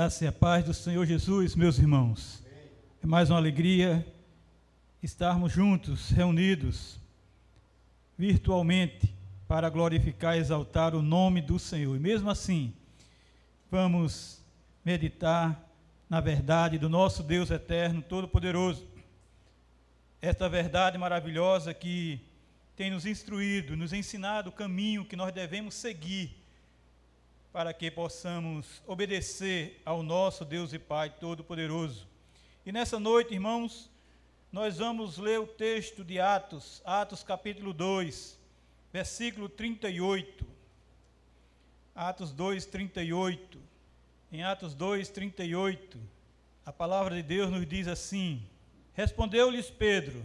graça e a paz do Senhor Jesus, meus irmãos. É mais uma alegria estarmos juntos, reunidos, virtualmente, para glorificar e exaltar o nome do Senhor. E mesmo assim, vamos meditar na verdade do nosso Deus eterno, todo-poderoso. Esta verdade maravilhosa que tem nos instruído, nos ensinado o caminho que nós devemos seguir para que possamos obedecer ao nosso Deus e Pai Todo-Poderoso. E nessa noite, irmãos, nós vamos ler o texto de Atos, Atos capítulo 2, versículo 38. Atos 2, 38. Em Atos 2, 38, a palavra de Deus nos diz assim: Respondeu-lhes Pedro: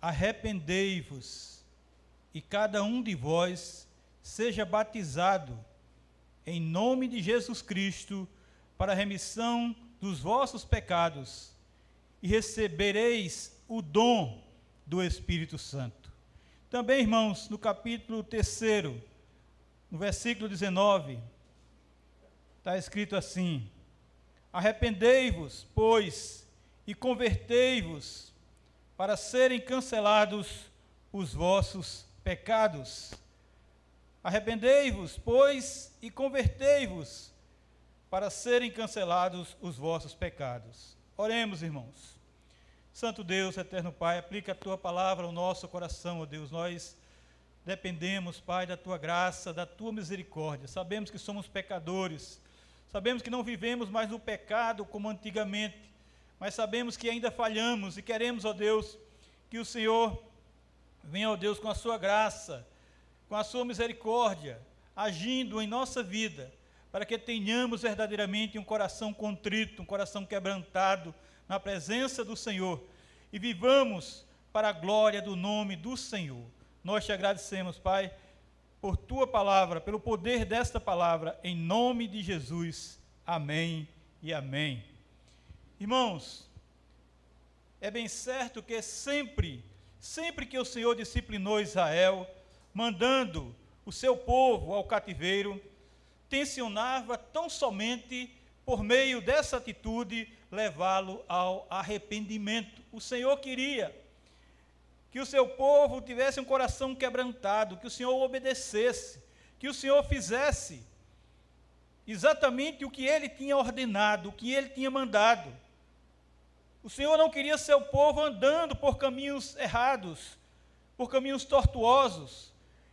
Arrependei-vos, e cada um de vós seja batizado em nome de Jesus Cristo, para a remissão dos vossos pecados, e recebereis o dom do Espírito Santo. Também, irmãos, no capítulo 3, no versículo 19, está escrito assim: Arrependei-vos, pois, e convertei-vos, para serem cancelados os vossos pecados Arrependei-vos, pois, e convertei-vos, para serem cancelados os vossos pecados. Oremos, irmãos. Santo Deus, eterno Pai, aplica a tua palavra ao nosso coração, ó Deus. Nós dependemos, Pai, da tua graça, da tua misericórdia. Sabemos que somos pecadores, sabemos que não vivemos mais no pecado como antigamente, mas sabemos que ainda falhamos e queremos, ó Deus, que o Senhor venha, ó Deus, com a sua graça com a sua misericórdia, agindo em nossa vida, para que tenhamos verdadeiramente um coração contrito, um coração quebrantado na presença do Senhor e vivamos para a glória do nome do Senhor. Nós te agradecemos, Pai, por tua palavra, pelo poder desta palavra, em nome de Jesus. Amém e amém. Irmãos, é bem certo que sempre, sempre que o Senhor disciplinou Israel, mandando o seu povo ao cativeiro, tensionava tão somente por meio dessa atitude levá-lo ao arrependimento. O Senhor queria que o seu povo tivesse um coração quebrantado, que o Senhor obedecesse, que o Senhor fizesse exatamente o que ele tinha ordenado, o que ele tinha mandado. O Senhor não queria seu povo andando por caminhos errados, por caminhos tortuosos,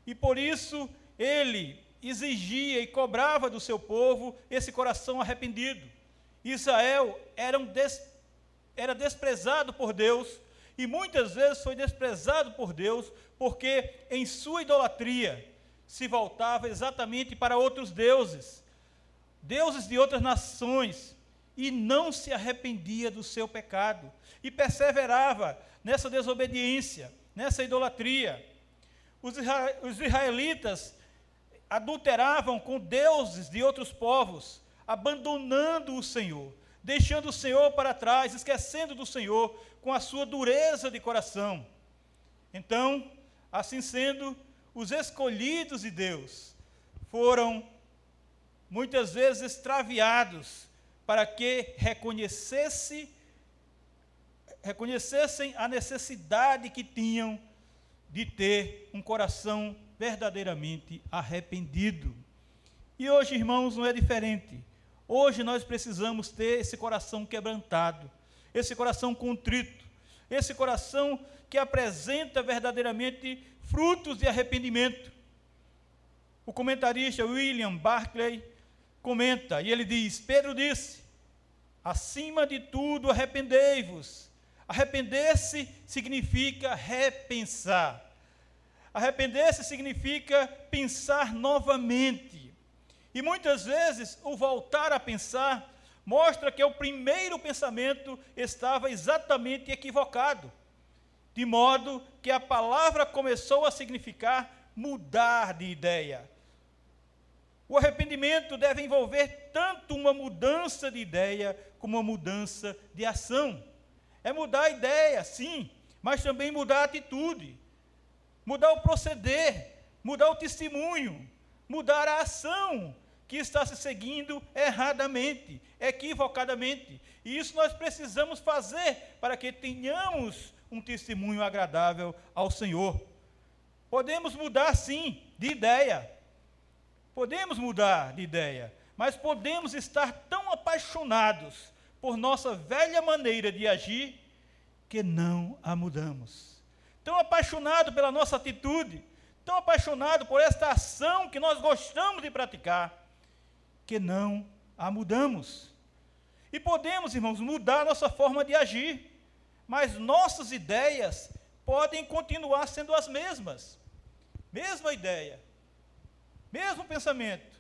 e por isso ele exigia e cobrava do seu povo esse coração arrependido. Israel era, um des, era desprezado por Deus e muitas vezes foi desprezado por Deus porque em sua idolatria se voltava exatamente para outros deuses, deuses de outras nações, e não se arrependia do seu pecado e perseverava nessa desobediência, nessa idolatria. Os israelitas adulteravam com deuses de outros povos, abandonando o Senhor, deixando o Senhor para trás, esquecendo do Senhor com a sua dureza de coração. Então, assim sendo, os escolhidos de Deus foram muitas vezes extraviados para que reconhecesse, reconhecessem a necessidade que tinham de ter um coração verdadeiramente arrependido. E hoje, irmãos, não é diferente. Hoje nós precisamos ter esse coração quebrantado, esse coração contrito, esse coração que apresenta verdadeiramente frutos de arrependimento. O comentarista William Barclay comenta, e ele diz: Pedro disse: acima de tudo, arrependei-vos Arrepender-se significa repensar. Arrepender-se significa pensar novamente. E muitas vezes o voltar a pensar mostra que o primeiro pensamento estava exatamente equivocado, de modo que a palavra começou a significar mudar de ideia. O arrependimento deve envolver tanto uma mudança de ideia como uma mudança de ação. É mudar a ideia, sim, mas também mudar a atitude, mudar o proceder, mudar o testemunho, mudar a ação que está se seguindo erradamente, equivocadamente. E isso nós precisamos fazer para que tenhamos um testemunho agradável ao Senhor. Podemos mudar sim de ideia. Podemos mudar de ideia, mas podemos estar tão apaixonados por nossa velha maneira de agir que não a mudamos. Tão apaixonado pela nossa atitude, tão apaixonado por esta ação que nós gostamos de praticar, que não a mudamos. E podemos, irmãos, mudar nossa forma de agir, mas nossas ideias podem continuar sendo as mesmas. Mesma ideia, mesmo pensamento,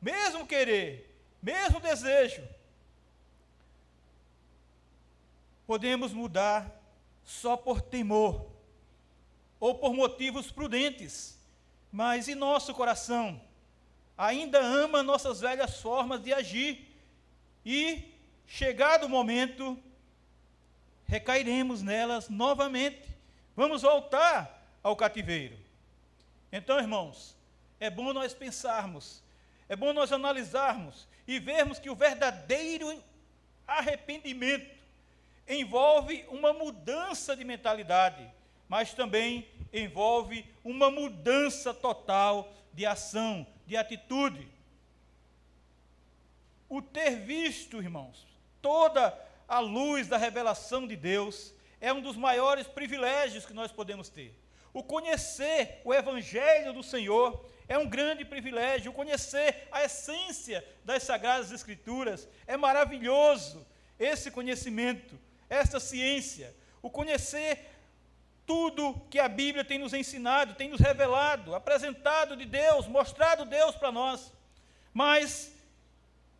mesmo querer, mesmo desejo. Podemos mudar só por temor ou por motivos prudentes, mas e nosso coração? ainda ama nossas velhas formas de agir e, chegado o momento, recairemos nelas novamente. Vamos voltar ao cativeiro. Então, irmãos, é bom nós pensarmos, é bom nós analisarmos e vermos que o verdadeiro arrependimento envolve uma mudança de mentalidade, mas também envolve uma mudança total de ação, de atitude. O ter visto, irmãos, toda a luz da revelação de Deus é um dos maiores privilégios que nós podemos ter. O conhecer o Evangelho do Senhor é um grande privilégio. O conhecer a essência das Sagradas Escrituras é maravilhoso. Esse conhecimento, essa ciência, o conhecer tudo que a Bíblia tem nos ensinado, tem nos revelado, apresentado de Deus, mostrado Deus para nós. Mas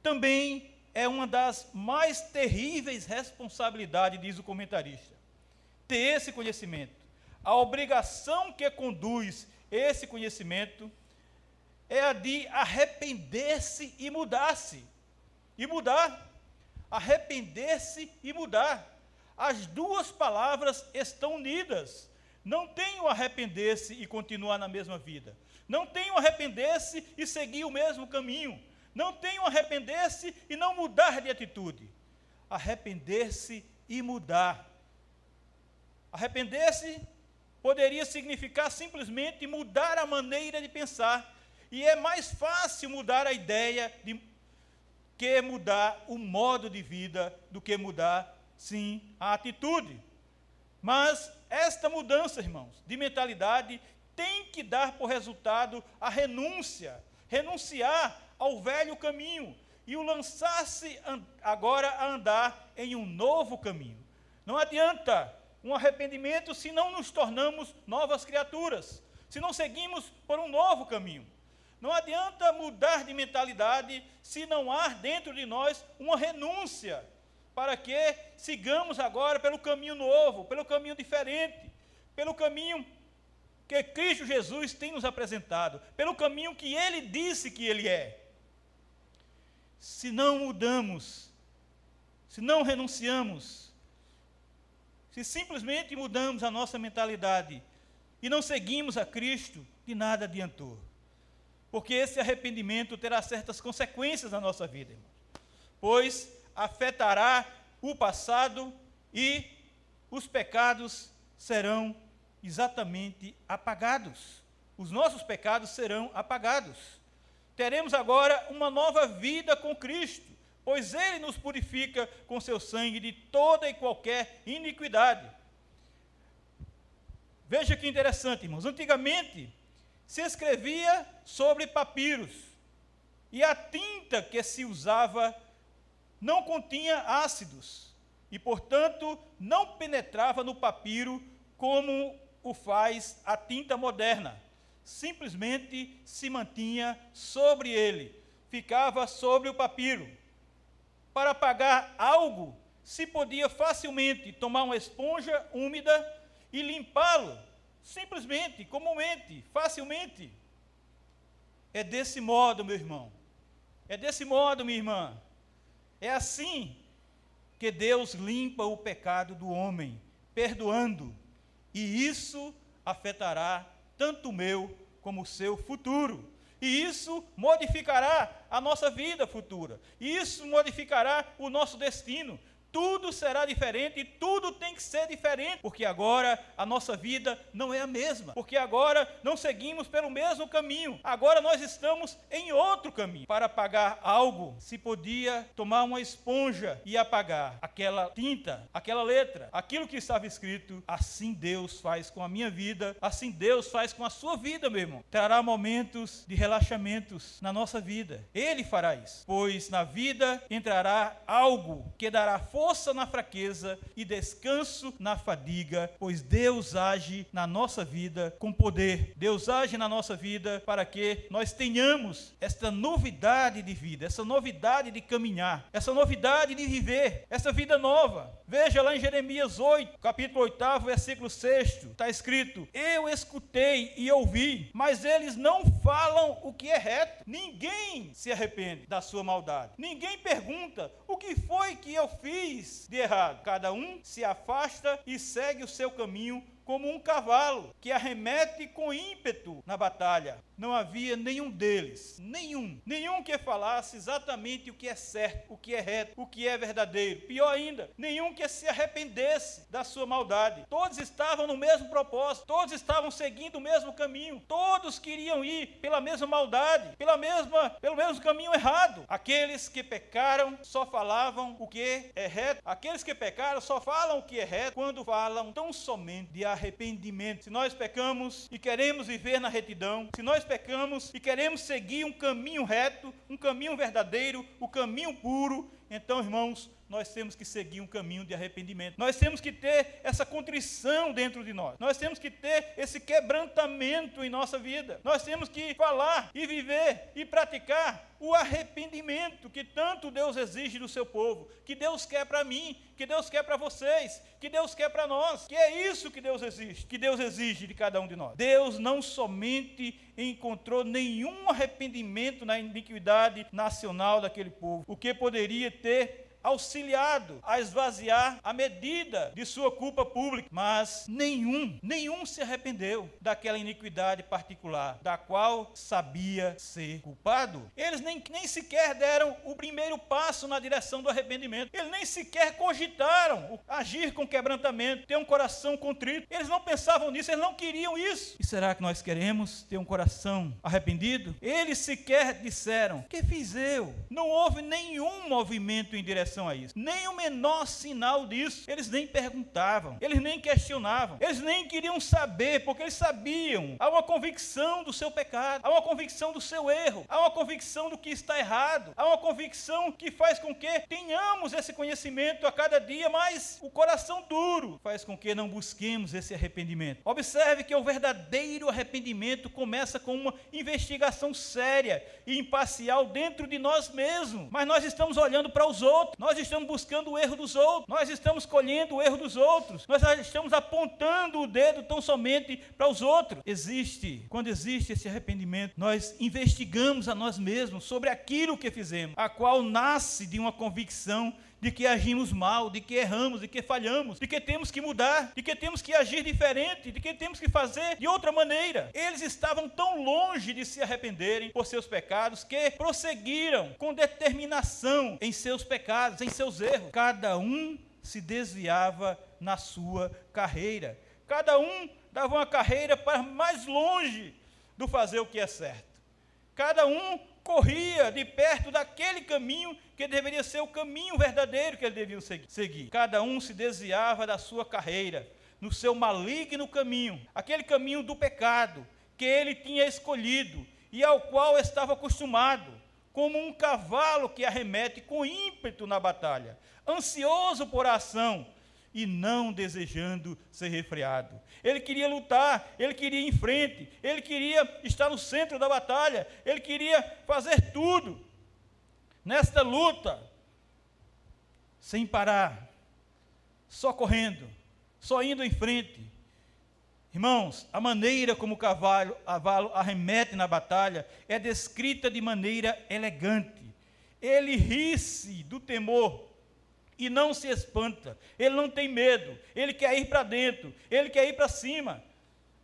também é uma das mais terríveis responsabilidades, diz o comentarista, ter esse conhecimento. A obrigação que conduz esse conhecimento é a de arrepender-se e mudar-se. E mudar. Arrepender-se e mudar as duas palavras estão unidas. Não tem o arrepender-se e continuar na mesma vida. Não tem o arrepender-se e seguir o mesmo caminho. Não tem o arrepender-se e não mudar de atitude. Arrepender-se e mudar. Arrepender-se poderia significar simplesmente mudar a maneira de pensar. E é mais fácil mudar a ideia de que mudar o modo de vida do que mudar sim, a atitude. Mas esta mudança, irmãos, de mentalidade tem que dar por resultado a renúncia, renunciar ao velho caminho e o lançar-se agora a andar em um novo caminho. Não adianta um arrependimento se não nos tornamos novas criaturas, se não seguimos por um novo caminho. Não adianta mudar de mentalidade se não há dentro de nós uma renúncia para que sigamos agora pelo caminho novo, pelo caminho diferente, pelo caminho que Cristo Jesus tem nos apresentado, pelo caminho que ele disse que ele é. Se não mudamos, se não renunciamos, se simplesmente mudamos a nossa mentalidade e não seguimos a Cristo, de nada adiantou. Porque esse arrependimento terá certas consequências na nossa vida, irmãos. Pois afetará o passado e os pecados serão exatamente apagados. Os nossos pecados serão apagados. Teremos agora uma nova vida com Cristo, pois Ele nos purifica com seu sangue de toda e qualquer iniquidade. Veja que interessante, irmãos. Antigamente se escrevia sobre papiros, e a tinta que se usava não continha ácidos e, portanto, não penetrava no papiro como o faz a tinta moderna. Simplesmente se mantinha sobre ele, ficava sobre o papiro. Para apagar algo, se podia facilmente tomar uma esponja úmida e limpá-lo, simplesmente, comumente, facilmente. É desse modo, meu irmão. É desse modo, minha irmã, é assim que Deus limpa o pecado do homem, perdoando, e isso afetará tanto o meu como o seu futuro. E isso modificará a nossa vida futura. Isso modificará o nosso destino tudo será diferente e tudo tem que ser diferente, porque agora a nossa vida não é a mesma, porque agora não seguimos pelo mesmo caminho, agora nós estamos em outro caminho. Para apagar algo, se podia tomar uma esponja e apagar aquela tinta, aquela letra, aquilo que estava escrito. Assim Deus faz com a minha vida, assim Deus faz com a sua vida, meu irmão. Trará momentos de relaxamentos na nossa vida. Ele fará isso, pois na vida entrará algo que dará força força na fraqueza e descanso na fadiga, pois Deus age na nossa vida com poder. Deus age na nossa vida para que nós tenhamos esta novidade de vida, essa novidade de caminhar, essa novidade de viver, essa vida nova. Veja lá em Jeremias 8, capítulo 8, versículo 6, está escrito: Eu escutei e ouvi, mas eles não falam o que é reto. Ninguém se arrepende da sua maldade. Ninguém pergunta o que foi que eu fiz fiz de errado. Cada um se afasta e segue o seu caminho como um cavalo que arremete com ímpeto na batalha. Não havia nenhum deles, nenhum, nenhum que falasse exatamente o que é certo, o que é reto, o que é verdadeiro. Pior ainda, nenhum que se arrependesse da sua maldade. Todos estavam no mesmo propósito, todos estavam seguindo o mesmo caminho, todos queriam ir pela mesma maldade, pela mesma, pelo mesmo caminho errado. Aqueles que pecaram só falavam o que é reto, aqueles que pecaram só falam o que é reto quando falam tão somente de arrependimento arrependimento. Se nós pecamos e queremos viver na retidão, se nós pecamos e queremos seguir um caminho reto, um caminho verdadeiro, o um caminho puro, então, irmãos, nós temos que seguir um caminho de arrependimento. Nós temos que ter essa contrição dentro de nós. Nós temos que ter esse quebrantamento em nossa vida. Nós temos que falar e viver e praticar o arrependimento que tanto Deus exige do seu povo, que Deus quer para mim, que Deus quer para vocês, que Deus quer para nós. Que é isso que Deus exige, que Deus exige de cada um de nós. Deus não somente encontrou nenhum arrependimento na iniquidade nacional daquele povo, o que poderia ter auxiliado a esvaziar a medida de sua culpa pública, mas nenhum, nenhum se arrependeu daquela iniquidade particular, da qual sabia ser culpado. Eles nem, nem sequer deram o primeiro passo na direção do arrependimento, eles nem sequer cogitaram agir com quebrantamento, ter um coração contrito. Eles não pensavam nisso, eles não queriam isso. E será que nós queremos ter um coração arrependido? Eles sequer disseram: Que fiz eu? Não houve nenhum movimento em direção a isso. Nem o menor sinal disso. Eles nem perguntavam, eles nem questionavam, eles nem queriam saber, porque eles sabiam. Há uma convicção do seu pecado, há uma convicção do seu erro, há uma convicção do que está errado, há uma convicção que faz com que tenhamos esse conhecimento a cada dia, mas o coração duro faz com que não busquemos esse arrependimento. Observe que o verdadeiro arrependimento começa com uma investigação séria e imparcial dentro de nós mesmos, mas nós estamos olhando para os outros. Nós estamos buscando o erro dos outros, nós estamos colhendo o erro dos outros, nós estamos apontando o dedo tão somente para os outros. Existe, quando existe esse arrependimento, nós investigamos a nós mesmos sobre aquilo que fizemos, a qual nasce de uma convicção de que agimos mal, de que erramos, de que falhamos, de que temos que mudar, de que temos que agir diferente, de que temos que fazer de outra maneira. Eles estavam tão longe de se arrependerem por seus pecados que prosseguiram com determinação em seus pecados, em seus erros. Cada um se desviava na sua carreira. Cada um dava uma carreira para mais longe do fazer o que é certo. Cada um corria de perto daquele caminho que deveria ser o caminho verdadeiro que eles deviam seguir. Cada um se desviava da sua carreira, no seu maligno caminho, aquele caminho do pecado que ele tinha escolhido e ao qual estava acostumado, como um cavalo que arremete com ímpeto na batalha, ansioso por ação, e não desejando ser refreado. Ele queria lutar, ele queria ir em frente, ele queria estar no centro da batalha, ele queria fazer tudo nesta luta, sem parar, só correndo, só indo em frente. Irmãos, a maneira como o cavalo, cavalo arremete na batalha é descrita de maneira elegante. Ele ri-se do temor e não se espanta, ele não tem medo, ele quer ir para dentro, ele quer ir para cima.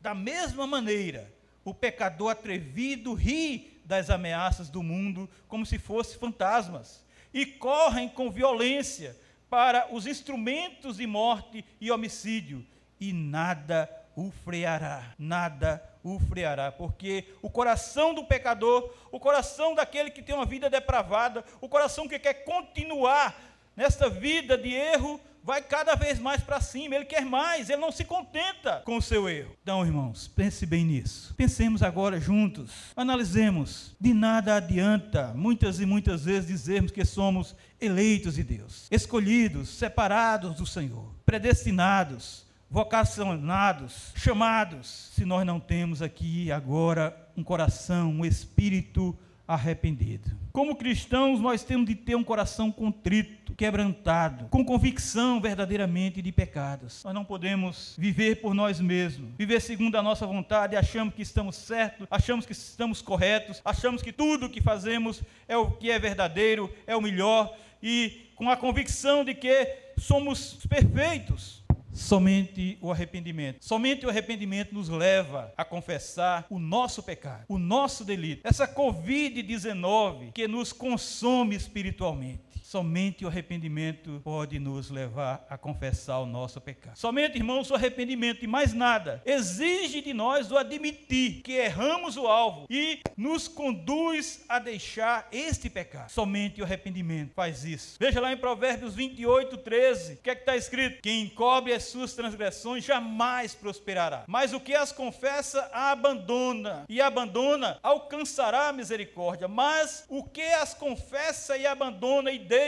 Da mesma maneira, o pecador atrevido ri das ameaças do mundo como se fossem fantasmas e correm com violência para os instrumentos de morte e homicídio, e nada o freará, nada o freará, porque o coração do pecador, o coração daquele que tem uma vida depravada, o coração que quer continuar nesta vida de erro, vai cada vez mais para cima, ele quer mais, ele não se contenta com o seu erro. Então, irmãos, pense bem nisso. Pensemos agora juntos, analisemos. De nada adianta muitas e muitas vezes dizermos que somos eleitos de Deus, escolhidos, separados do Senhor, predestinados, vocacionados, chamados, se nós não temos aqui agora um coração, um espírito arrependido. Como cristãos, nós temos de ter um coração contrito, quebrantado, com convicção verdadeiramente de pecados. Nós não podemos viver por nós mesmos, viver segundo a nossa vontade, achamos que estamos certos, achamos que estamos corretos, achamos que tudo o que fazemos é o que é verdadeiro, é o melhor e com a convicção de que somos perfeitos. Somente o arrependimento. Somente o arrependimento nos leva a confessar o nosso pecado, o nosso delito. Essa Covid-19 que nos consome espiritualmente. Somente o arrependimento pode nos levar a confessar o nosso pecado. Somente, irmãos, o arrependimento e mais nada exige de nós o admitir que erramos o alvo e nos conduz a deixar este pecado. Somente o arrependimento faz isso. Veja lá em Provérbios 28, 13, o que é que está escrito? Quem encobre as suas transgressões jamais prosperará, mas o que as confessa a abandona, e abandona alcançará a misericórdia, mas o que as confessa e abandona e deixa,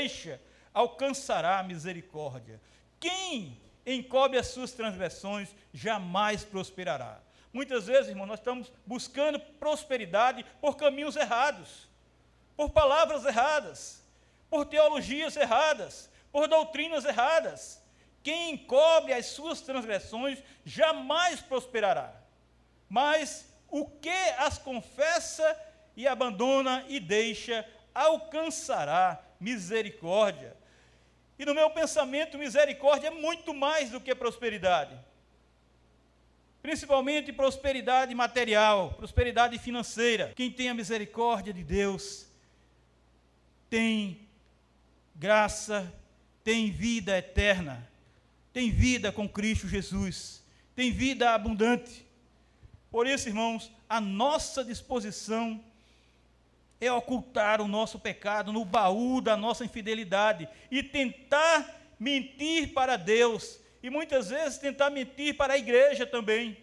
alcançará a misericórdia. Quem encobre as suas transgressões jamais prosperará. Muitas vezes, irmão, nós estamos buscando prosperidade por caminhos errados, por palavras erradas, por teologias erradas, por doutrinas erradas. Quem encobre as suas transgressões jamais prosperará. Mas o que as confessa e abandona e deixa alcançará misericórdia. E no meu pensamento, misericórdia é muito mais do que prosperidade. Principalmente prosperidade material, prosperidade financeira. Quem tem a misericórdia de Deus tem graça, tem vida eterna, tem vida com Cristo Jesus, tem vida abundante. Por isso, irmãos, a nossa disposição é ocultar o nosso pecado no baú da nossa infidelidade e tentar mentir para Deus e muitas vezes tentar mentir para a igreja também.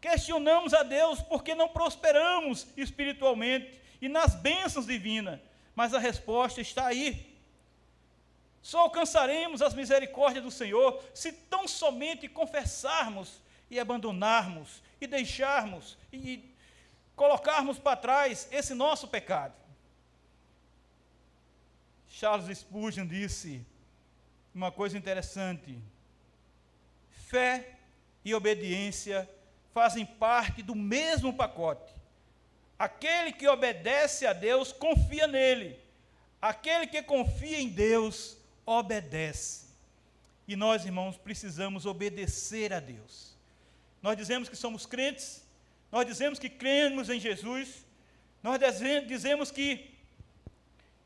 Questionamos a Deus porque não prosperamos espiritualmente e nas bênçãos divinas, mas a resposta está aí. Só alcançaremos as misericórdias do Senhor se tão somente confessarmos e abandonarmos e deixarmos e colocarmos para trás esse nosso pecado. Charles Spurgeon disse uma coisa interessante: fé e obediência fazem parte do mesmo pacote. Aquele que obedece a Deus confia nele. Aquele que confia em Deus obedece. E nós, irmãos, precisamos obedecer a Deus. Nós dizemos que somos crentes, nós dizemos que cremos em Jesus, nós dizemos que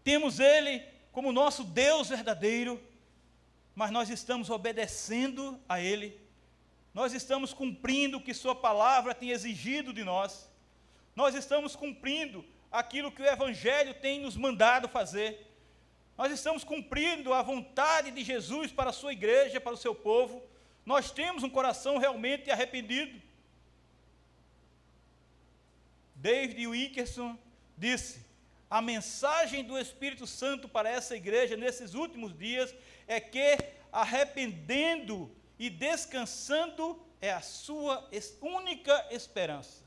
temos Ele como nosso Deus verdadeiro, mas nós estamos obedecendo a Ele, nós estamos cumprindo o que Sua palavra tem exigido de nós, nós estamos cumprindo aquilo que o Evangelho tem nos mandado fazer, nós estamos cumprindo a vontade de Jesus para a Sua igreja, para o seu povo, nós temos um coração realmente arrependido. David Wilkerson disse: a mensagem do Espírito Santo para essa igreja nesses últimos dias é que arrependendo e descansando é a sua única esperança.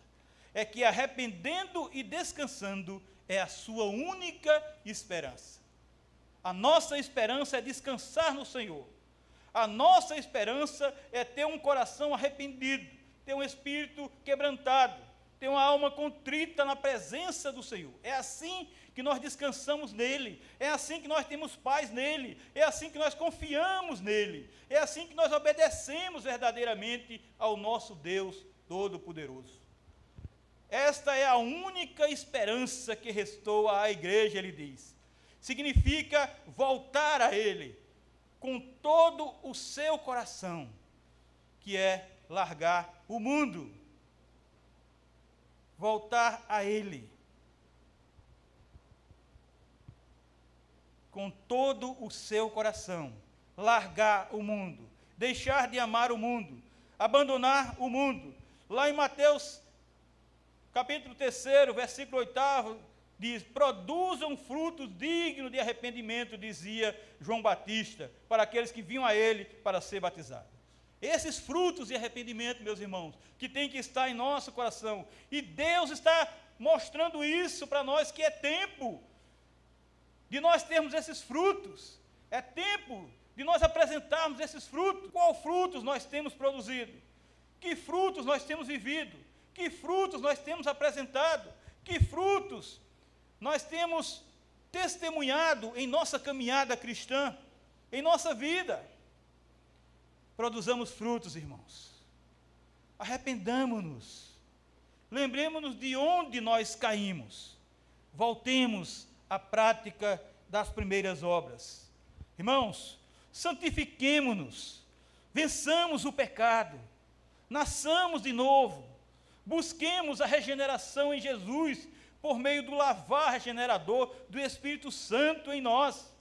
É que arrependendo e descansando é a sua única esperança. A nossa esperança é descansar no Senhor. A nossa esperança é ter um coração arrependido, ter um espírito quebrantado, ter uma alma contrita na presença do Senhor. É assim que nós descansamos nele, é assim que nós temos paz nele, é assim que nós confiamos nele, é assim que nós obedecemos verdadeiramente ao nosso Deus Todo-Poderoso. Esta é a única esperança que restou à igreja, ele diz. Significa voltar a Ele com todo o seu coração, que é largar o mundo. Voltar a Ele. Com todo o seu coração. Largar o mundo. Deixar de amar o mundo. Abandonar o mundo. Lá em Mateus capítulo 3, versículo 8, diz: produzam frutos dignos de arrependimento, dizia João Batista, para aqueles que vinham a ele para ser batizados. Esses frutos de arrependimento, meus irmãos, que tem que estar em nosso coração, e Deus está mostrando isso para nós, que é tempo de nós termos esses frutos, é tempo de nós apresentarmos esses frutos. Qual frutos nós temos produzido? Que frutos nós temos vivido? Que frutos nós temos apresentado? Que frutos nós temos testemunhado em nossa caminhada cristã, em nossa vida? Produzamos frutos, irmãos. Arrependamos-nos. Lembremos-nos de onde nós caímos. Voltemos à prática das primeiras obras. Irmãos, santifiquemo-nos. Vençamos o pecado. Nasçamos de novo Busquemos a regeneração em Jesus por meio do lavar regenerador do Espírito Santo em nós.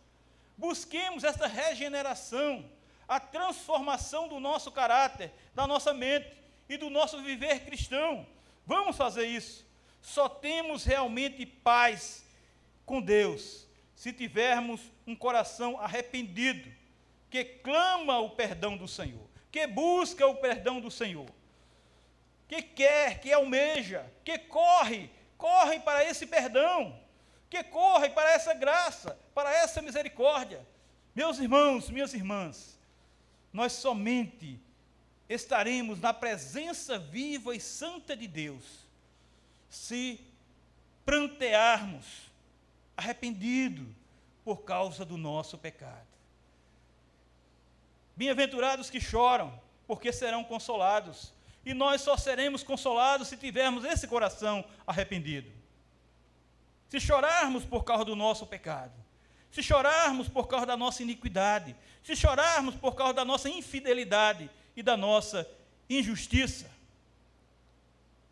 Busquemos esta regeneração, a transformação do nosso caráter, da nossa mente e do nosso viver cristão. Vamos fazer isso. Só temos realmente paz com Deus se tivermos um coração arrependido, que clama o perdão do Senhor, que busca o perdão do Senhor que quer, que almeja, que corre, corre para esse perdão, que corre para essa graça, para essa misericórdia. Meus irmãos, minhas irmãs, nós somente estaremos na presença viva e santa de Deus se prantearmos arrependido por causa do nosso pecado. Bem-aventurados que choram, porque serão consolados. E nós só seremos consolados se tivermos esse coração arrependido. Se chorarmos por causa do nosso pecado, se chorarmos por causa da nossa iniquidade, se chorarmos por causa da nossa infidelidade e da nossa injustiça,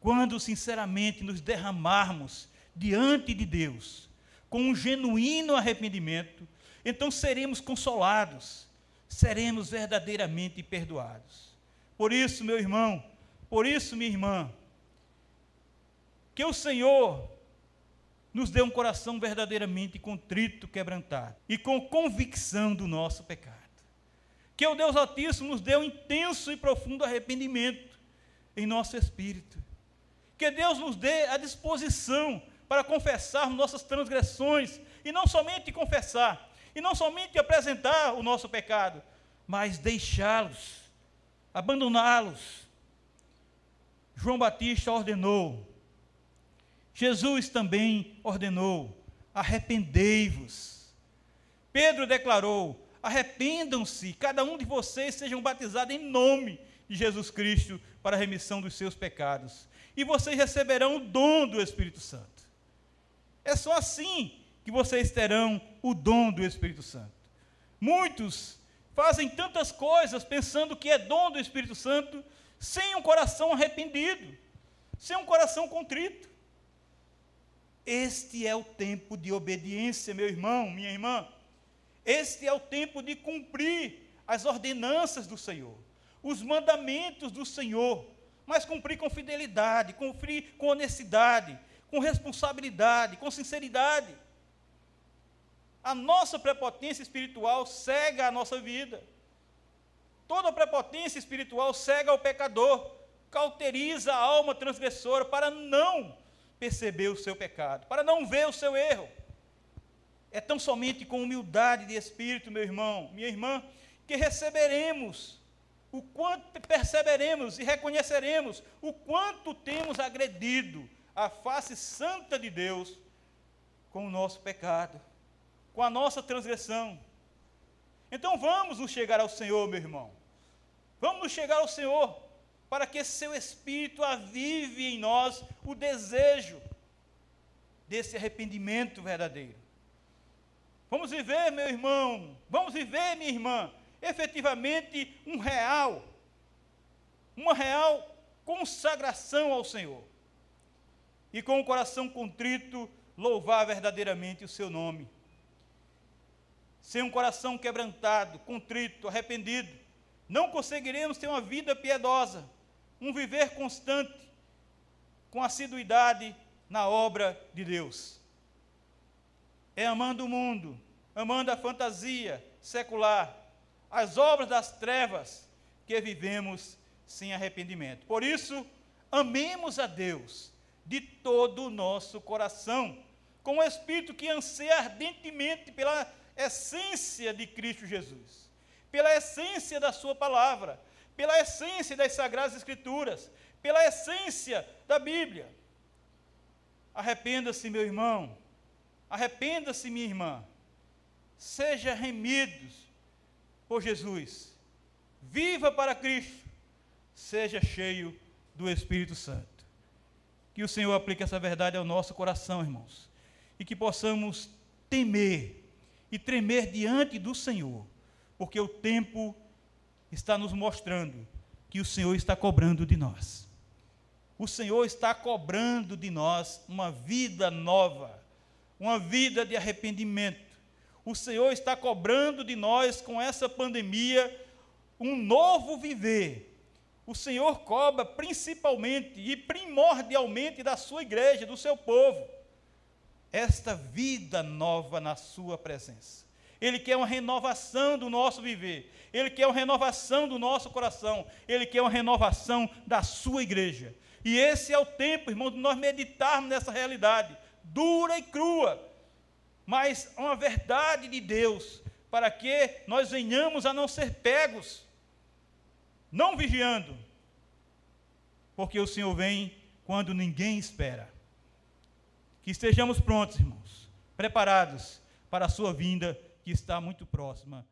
quando sinceramente nos derramarmos diante de Deus com um genuíno arrependimento, então seremos consolados, seremos verdadeiramente perdoados. Por isso, meu irmão, por isso, minha irmã, que o Senhor nos dê um coração verdadeiramente contrito, quebrantado e com convicção do nosso pecado. Que o Deus Altíssimo nos dê um intenso e profundo arrependimento em nosso espírito. Que Deus nos dê a disposição para confessarmos nossas transgressões e não somente confessar, e não somente apresentar o nosso pecado, mas deixá-los, abandoná-los João Batista ordenou, Jesus também ordenou: arrependei-vos. Pedro declarou: arrependam-se, cada um de vocês sejam batizados em nome de Jesus Cristo para a remissão dos seus pecados, e vocês receberão o dom do Espírito Santo. É só assim que vocês terão o dom do Espírito Santo. Muitos fazem tantas coisas pensando que é dom do Espírito Santo, sem um coração arrependido, sem um coração contrito. Este é o tempo de obediência, meu irmão, minha irmã. Este é o tempo de cumprir as ordenanças do Senhor, os mandamentos do Senhor, mas cumprir com fidelidade, cumprir com honestidade, com responsabilidade, com sinceridade. A nossa prepotência espiritual cega a nossa vida. Toda prepotência espiritual cega o pecador, cauteriza a alma transgressora para não perceber o seu pecado, para não ver o seu erro. É tão somente com humildade de espírito, meu irmão, minha irmã, que receberemos o quanto perceberemos e reconheceremos o quanto temos agredido a face santa de Deus com o nosso pecado, com a nossa transgressão. Então vamos nos chegar ao Senhor, meu irmão. Vamos chegar ao Senhor para que seu Espírito avive em nós o desejo desse arrependimento verdadeiro. Vamos viver, meu irmão, vamos viver, minha irmã, efetivamente um real, uma real consagração ao Senhor. E com o coração contrito, louvar verdadeiramente o seu nome. Sem um coração quebrantado, contrito, arrependido, não conseguiremos ter uma vida piedosa, um viver constante, com assiduidade na obra de Deus. É amando o mundo, amando a fantasia secular, as obras das trevas, que vivemos sem arrependimento. Por isso, amemos a Deus de todo o nosso coração, com o espírito que anseia ardentemente pela essência de Cristo Jesus, pela essência da Sua palavra, pela essência das Sagradas Escrituras, pela essência da Bíblia. Arrependa-se, meu irmão, arrependa-se, minha irmã, seja remidos por Jesus, viva para Cristo, seja cheio do Espírito Santo. Que o Senhor aplique essa verdade ao nosso coração, irmãos, e que possamos temer e tremer diante do Senhor, porque o tempo está nos mostrando que o Senhor está cobrando de nós. O Senhor está cobrando de nós uma vida nova, uma vida de arrependimento. O Senhor está cobrando de nós, com essa pandemia, um novo viver. O Senhor cobra principalmente e primordialmente da sua igreja, do seu povo, esta vida nova na sua presença. Ele quer uma renovação do nosso viver. Ele quer uma renovação do nosso coração. Ele quer uma renovação da sua igreja. E esse é o tempo, irmão, de nós meditarmos nessa realidade, dura e crua, mas uma verdade de Deus, para que nós venhamos a não ser pegos, não vigiando, porque o Senhor vem quando ninguém espera. Que estejamos prontos, irmãos, preparados para a sua vinda que está muito próxima